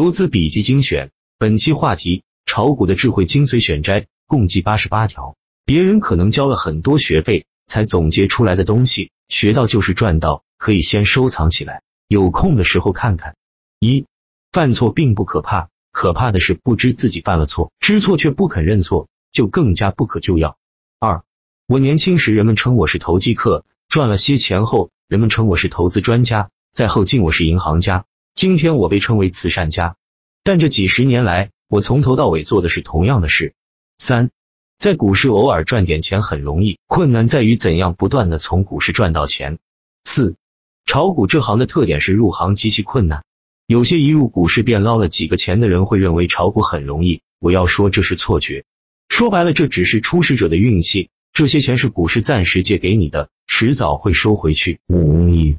投资笔记精选，本期话题：炒股的智慧精髓选摘，共计八十八条。别人可能交了很多学费才总结出来的东西，学到就是赚到，可以先收藏起来，有空的时候看看。一，犯错并不可怕，可怕的是不知自己犯了错，知错却不肯认错，就更加不可救药。二，我年轻时人们称我是投机客，赚了些钱后，人们称我是投资专家，再后进我是银行家。今天我被称为慈善家，但这几十年来，我从头到尾做的是同样的事。三，在股市偶尔赚点钱很容易，困难在于怎样不断的从股市赚到钱。四，炒股这行的特点是入行极其困难，有些一入股市便捞了几个钱的人会认为炒股很容易，我要说这是错觉。说白了，这只是初始者的运气，这些钱是股市暂时借给你的，迟早会收回去。五，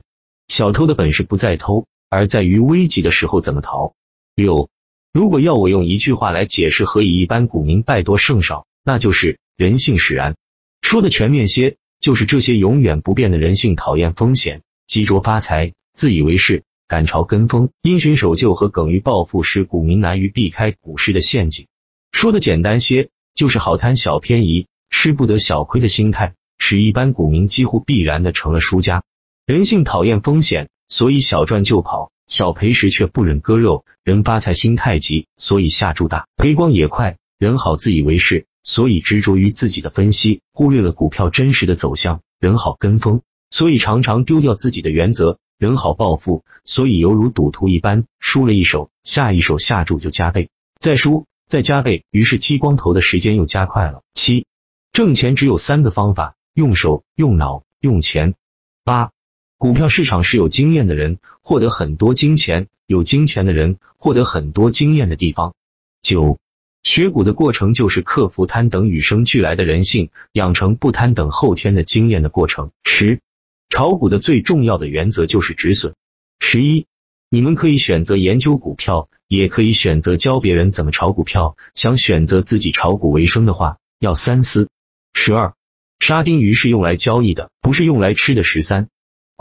小偷的本事不在偷。而在于危急的时候怎么逃。六，如果要我用一句话来解释何以一般股民败多胜少，那就是人性使然。说的全面些，就是这些永远不变的人性讨厌风险，急着发财，自以为是，赶潮跟风，因循守旧和耿于暴富，使股民难于避开股市的陷阱。说的简单些，就是好贪小便宜，吃不得小亏的心态，使一般股民几乎必然的成了输家。人性讨厌风险。所以小赚就跑，小赔时却不忍割肉。人发财心太急，所以下注大，赔光也快。人好自以为是，所以执着于自己的分析，忽略了股票真实的走向。人好跟风，所以常常丢掉自己的原则。人好暴富，所以犹如赌徒一般，输了一手，下一手下注就加倍，再输再加倍，于是剃光头的时间又加快了。七，挣钱只有三个方法：用手、用脑、用钱。八。股票市场是有经验的人获得很多金钱，有金钱的人获得很多经验的地方。九，学股的过程就是克服贪等与生俱来的人性，养成不贪等后天的经验的过程。十，炒股的最重要的原则就是止损。十一，你们可以选择研究股票，也可以选择教别人怎么炒股票。想选择自己炒股为生的话，要三思。十二，沙丁鱼是用来交易的，不是用来吃的。十三。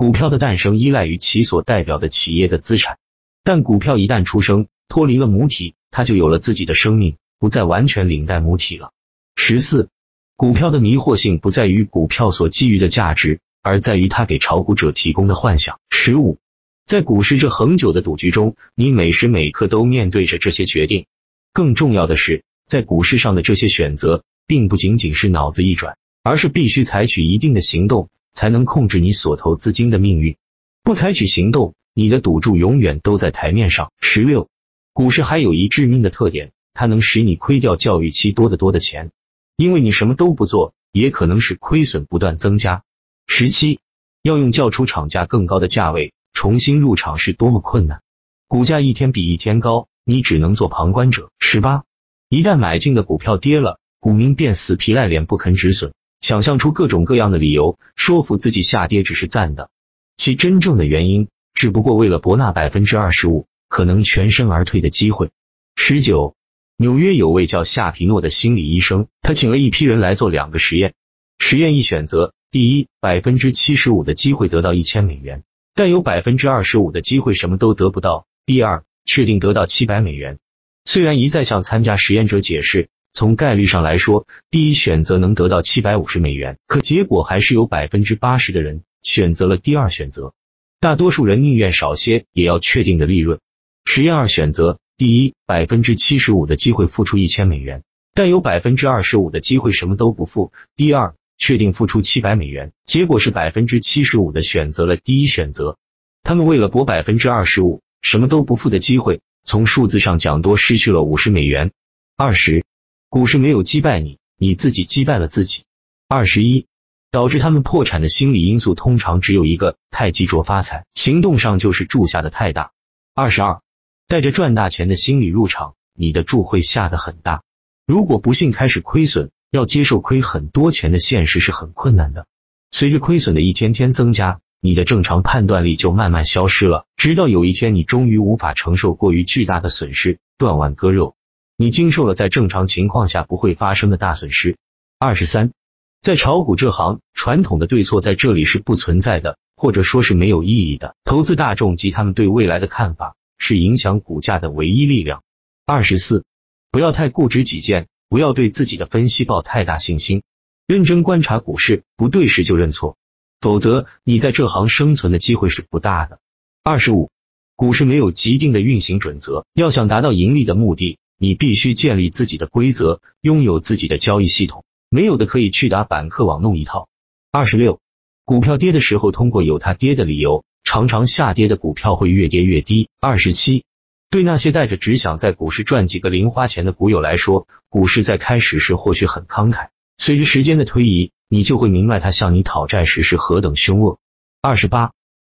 股票的诞生依赖于其所代表的企业的资产，但股票一旦出生，脱离了母体，它就有了自己的生命，不再完全领带母体了。十四，股票的迷惑性不在于股票所基于的价值，而在于它给炒股者提供的幻想。十五，在股市这恒久的赌局中，你每时每刻都面对着这些决定。更重要的是，在股市上的这些选择，并不仅仅是脑子一转，而是必须采取一定的行动。才能控制你所投资金的命运。不采取行动，你的赌注永远都在台面上。十六，股市还有一致命的特点，它能使你亏掉较预期多得多的钱，因为你什么都不做，也可能使亏损不断增加。十七，要用较出厂价更高的价位重新入场是多么困难，股价一天比一天高，你只能做旁观者。十八，一旦买进的股票跌了，股民便死皮赖脸不肯止损。想象出各种各样的理由，说服自己下跌只是暂的，其真正的原因只不过为了博那百分之二十五可能全身而退的机会。十九，纽约有位叫夏皮诺的心理医生，他请了一批人来做两个实验。实验一选择，第一，百分之七十五的机会得到一千美元，但有百分之二十五的机会什么都得不到；第二，确定得到七百美元。虽然一再向参加实验者解释。从概率上来说，第一选择能得到七百五十美元，可结果还是有百分之八十的人选择了第二选择。大多数人宁愿少些，也要确定的利润。实验二选择，第一，百分之七十五的机会付出一千美元，但有百分之二十五的机会什么都不付；第二，确定付出七百美元，结果是百分之七十五的选择了第一选择。他们为了博百分之二十五什么都不付的机会，从数字上讲多失去了五十美元。二十。股市没有击败你，你自己击败了自己。二十一，导致他们破产的心理因素通常只有一个：太急着发财，行动上就是注下的太大。二十二，带着赚大钱的心理入场，你的注会下的很大。如果不幸开始亏损，要接受亏很多钱的现实是很困难的。随着亏损的一天天增加，你的正常判断力就慢慢消失了，直到有一天你终于无法承受过于巨大的损失，断腕割肉。你经受了在正常情况下不会发生的大损失。二十三，在炒股这行，传统的对错在这里是不存在的，或者说是没有意义的。投资大众及他们对未来的看法，是影响股价的唯一力量。二十四，不要太固执己见，不要对自己的分析抱太大信心，认真观察股市，不对时就认错，否则你在这行生存的机会是不大的。二十五，股市没有既定的运行准则，要想达到盈利的目的，你必须建立自己的规则，拥有自己的交易系统，没有的可以去打板客网弄一套。二十六，股票跌的时候，通过有它跌的理由，常常下跌的股票会越跌越低。二十七，对那些带着只想在股市赚几个零花钱的股友来说，股市在开始时或许很慷慨，随着时间的推移，你就会明白它向你讨债时是何等凶恶。二十八，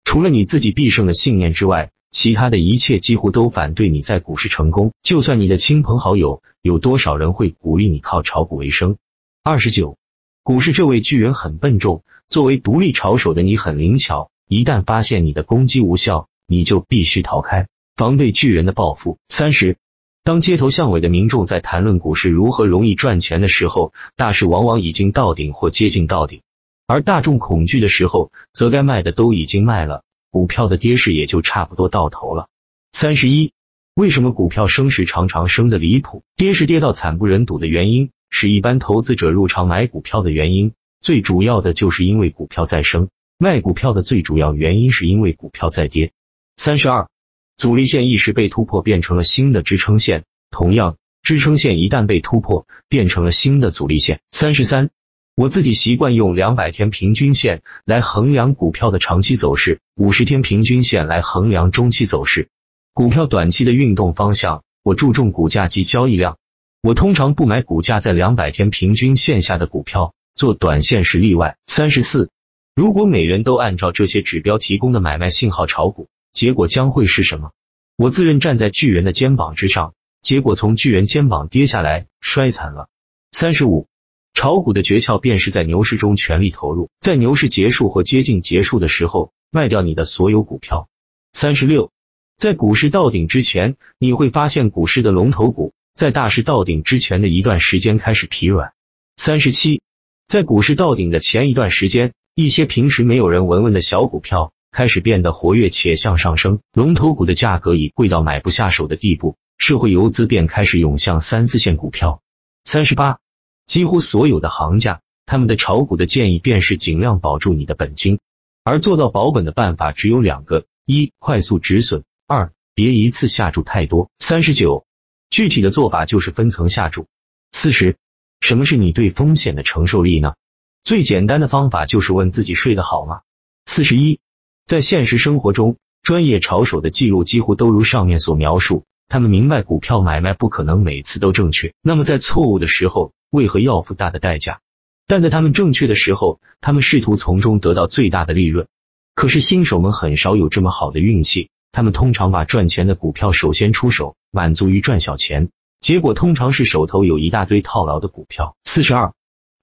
除了你自己必胜的信念之外，其他的一切几乎都反对你在股市成功。就算你的亲朋好友，有多少人会鼓励你靠炒股为生？二十九。股市这位巨人很笨重，作为独立炒手的你很灵巧。一旦发现你的攻击无效，你就必须逃开，防备巨人的报复。三十，当街头巷尾的民众在谈论股市如何容易赚钱的时候，大势往往已经到顶或接近到顶；而大众恐惧的时候，则该卖的都已经卖了，股票的跌势也就差不多到头了。三十一，为什么股票升时常常升的离谱，跌时跌到惨不忍睹的原因？是一般投资者入场买股票的原因，最主要的就是因为股票在升；卖股票的最主要原因是因为股票在跌。三十二，阻力线一时被突破，变成了新的支撑线；同样，支撑线一旦被突破，变成了新的阻力线。三十三，我自己习惯用两百天平均线来衡量股票的长期走势，五十天平均线来衡量中期走势。股票短期的运动方向，我注重股价及交易量。我通常不买股价在两百天平均线下的股票，做短线是例外。三十四，如果每人都按照这些指标提供的买卖信号炒股，结果将会是什么？我自认站在巨人的肩膀之上，结果从巨人肩膀跌下来，摔惨了。三十五，炒股的诀窍便是在牛市中全力投入，在牛市结束或接近结束的时候卖掉你的所有股票。三十六，在股市到顶之前，你会发现股市的龙头股。在大势到顶之前的一段时间开始疲软。三十七，在股市到顶的前一段时间，一些平时没有人闻闻的小股票开始变得活跃且向上升，龙头股的价格已贵到买不下手的地步，社会游资便开始涌向三四线股票。三十八，几乎所有的行家，他们的炒股的建议便是尽量保住你的本金，而做到保本的办法只有两个：一、快速止损；二、别一次下注太多。三十九。具体的做法就是分层下注。四十，什么是你对风险的承受力呢？最简单的方法就是问自己睡得好吗？四十一，在现实生活中，专业炒手的记录几乎都如上面所描述，他们明白股票买卖不可能每次都正确，那么在错误的时候，为何要付大的代价？但在他们正确的时候，他们试图从中得到最大的利润。可是新手们很少有这么好的运气。他们通常把赚钱的股票首先出手，满足于赚小钱，结果通常是手头有一大堆套牢的股票。四十二，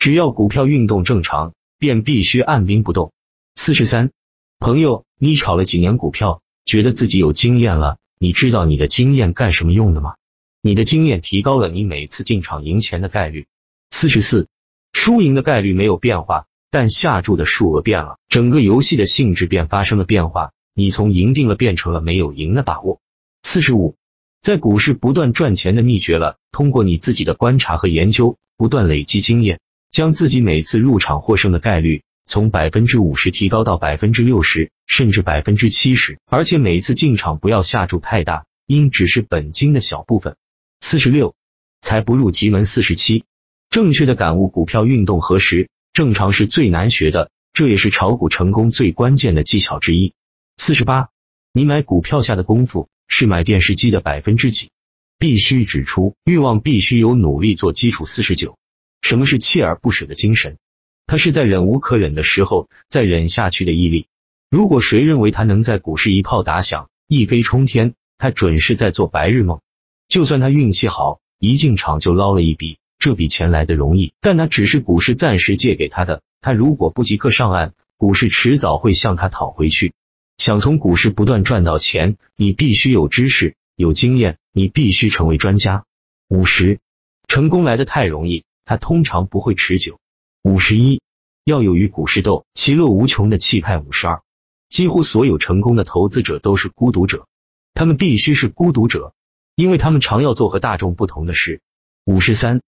只要股票运动正常，便必须按兵不动。四十三，朋友，你炒了几年股票，觉得自己有经验了，你知道你的经验干什么用的吗？你的经验提高了你每次进场赢钱的概率。四十四，输赢的概率没有变化，但下注的数额变了，整个游戏的性质便发生了变化。你从赢定了变成了没有赢的把握。四十五，在股市不断赚钱的秘诀了，通过你自己的观察和研究，不断累积经验，将自己每次入场获胜的概率从百分之五十提高到百分之六十，甚至百分之七十。而且每次进场不要下注太大，应只是本金的小部分。四十六，财不入急门。四十七，正确的感悟股票运动何时正常是最难学的，这也是炒股成功最关键的技巧之一。四十八，你买股票下的功夫是买电视机的百分之几？必须指出，欲望必须有努力做基础。四十九，什么是锲而不舍的精神？他是在忍无可忍的时候再忍下去的毅力。如果谁认为他能在股市一炮打响，一飞冲天，他准是在做白日梦。就算他运气好，一进场就捞了一笔，这笔钱来的容易，但那只是股市暂时借给他的。他如果不即刻上岸，股市迟早会向他讨回去。想从股市不断赚到钱，你必须有知识、有经验，你必须成为专家。五十，成功来的太容易，它通常不会持久。五十一，要有与股市斗，其乐无穷的气派。五十二，几乎所有成功的投资者都是孤独者。他们必须是孤独者，因为他们常要做和大众不同的事。五十三，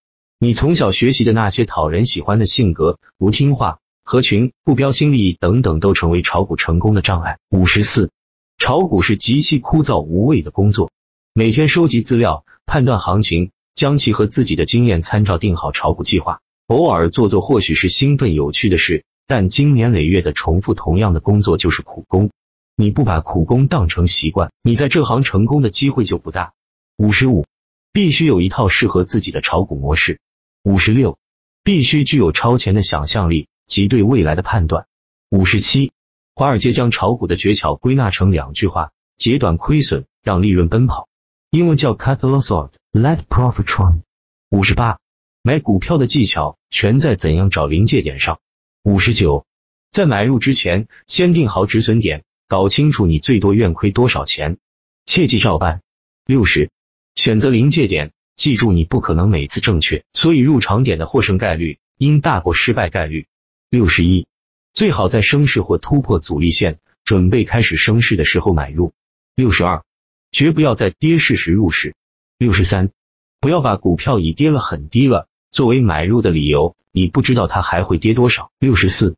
你从小学习的那些讨人喜欢的性格，不听话、合群、不标新立异等等，都成为炒股成功的障碍。五十四，炒股是极其枯燥无味的工作，每天收集资料，判断行情，将其和自己的经验参照定好炒股计划。偶尔做做或许是兴奋有趣的事，但经年累月的重复同样的工作就是苦工。你不把苦工当成习惯，你在这行成功的机会就不大。五十五，必须有一套适合自己的炒股模式。五十六，必须具有超前的想象力及对未来的判断。五十七，华尔街将炒股的诀窍归纳成两句话：截短亏损，让利润奔跑。英文叫 cut loss，let profit run。五十八，买股票的技巧全在怎样找临界点上。五十九，在买入之前，先定好止损点。搞清楚你最多愿亏多少钱，切记照办。六十，选择临界点，记住你不可能每次正确，所以入场点的获胜概率应大过失败概率。六十一，最好在升势或突破阻力线，准备开始升势的时候买入。六十二，绝不要在跌势时入市。六十三，不要把股票已跌了很低了作为买入的理由，你不知道它还会跌多少。六十四。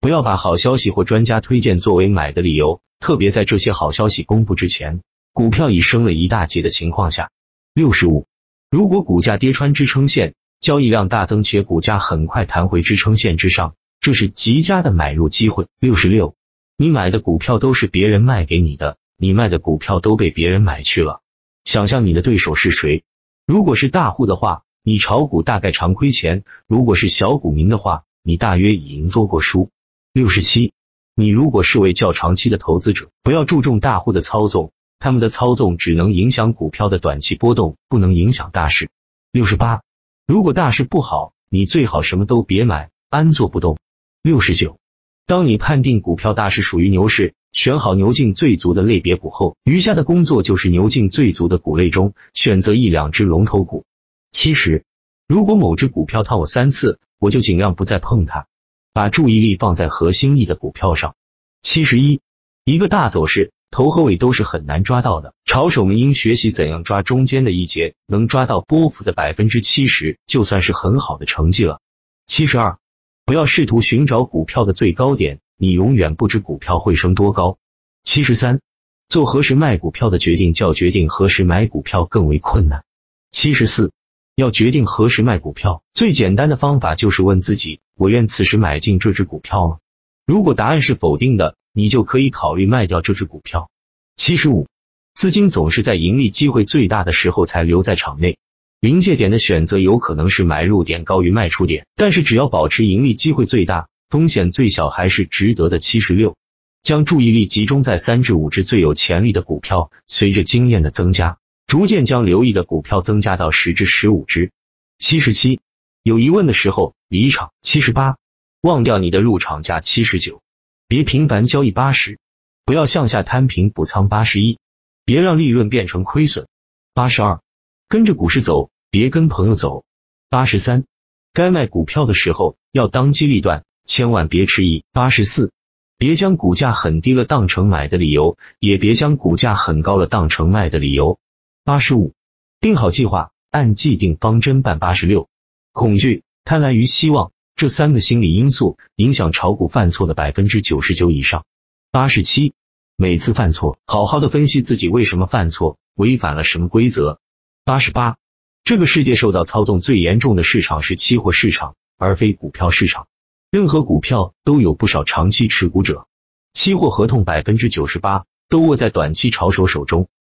不要把好消息或专家推荐作为买的理由，特别在这些好消息公布之前，股票已升了一大截的情况下。六十五，如果股价跌穿支撑线，交易量大增且股价很快弹回支撑线之上，这是极佳的买入机会。六十六，你买的股票都是别人卖给你的，你卖的股票都被别人买去了。想象你的对手是谁？如果是大户的话，你炒股大概常亏钱；如果是小股民的话，你大约已赢多过输。六十七，你如果是位较长期的投资者，不要注重大户的操纵，他们的操纵只能影响股票的短期波动，不能影响大势。六十八，如果大势不好，你最好什么都别买，安坐不动。六十九，当你判定股票大势属于牛市，选好牛劲最足的类别股后，余下的工作就是牛劲最足的股类中选择一两只龙头股。七十，如果某只股票套我三次，我就尽量不再碰它。把注意力放在核心力的股票上。七十一，一个大走势头和尾都是很难抓到的，炒手们应学习怎样抓中间的一节，能抓到波幅的百分之七十，就算是很好的成绩了。七十二，不要试图寻找股票的最高点，你永远不知股票会升多高。七十三，做何时卖股票的决定，较决定何时买股票更为困难。七十四。要决定何时卖股票，最简单的方法就是问自己：我愿此时买进这只股票吗？如果答案是否定的，你就可以考虑卖掉这只股票。七十五，资金总是在盈利机会最大的时候才留在场内。临界点的选择有可能是买入点高于卖出点，但是只要保持盈利机会最大、风险最小，还是值得的。七十六，将注意力集中在三至五只最有潜力的股票，随着经验的增加。逐渐将留意的股票增加到十至十五只。七十七，有疑问的时候离场。七十八，忘掉你的入场价。七十九，别频繁交易。八十，不要向下摊平补仓。八十一，别让利润变成亏损。八十二，跟着股市走，别跟朋友走。八十三，该卖股票的时候要当机立断，千万别迟疑。八十四，别将股价很低了当成买的理由，也别将股价很高了当成卖的理由。八十五，定好计划，按既定方针办。八十六，恐惧、贪婪与希望这三个心理因素影响炒股犯错的百分之九十九以上。八十七，每次犯错，好好的分析自己为什么犯错，违反了什么规则。八十八，这个世界受到操纵最严重的市场是期货市场，而非股票市场。任何股票都有不少长期持股者，期货合同百分之九十八都握在短期炒手手中。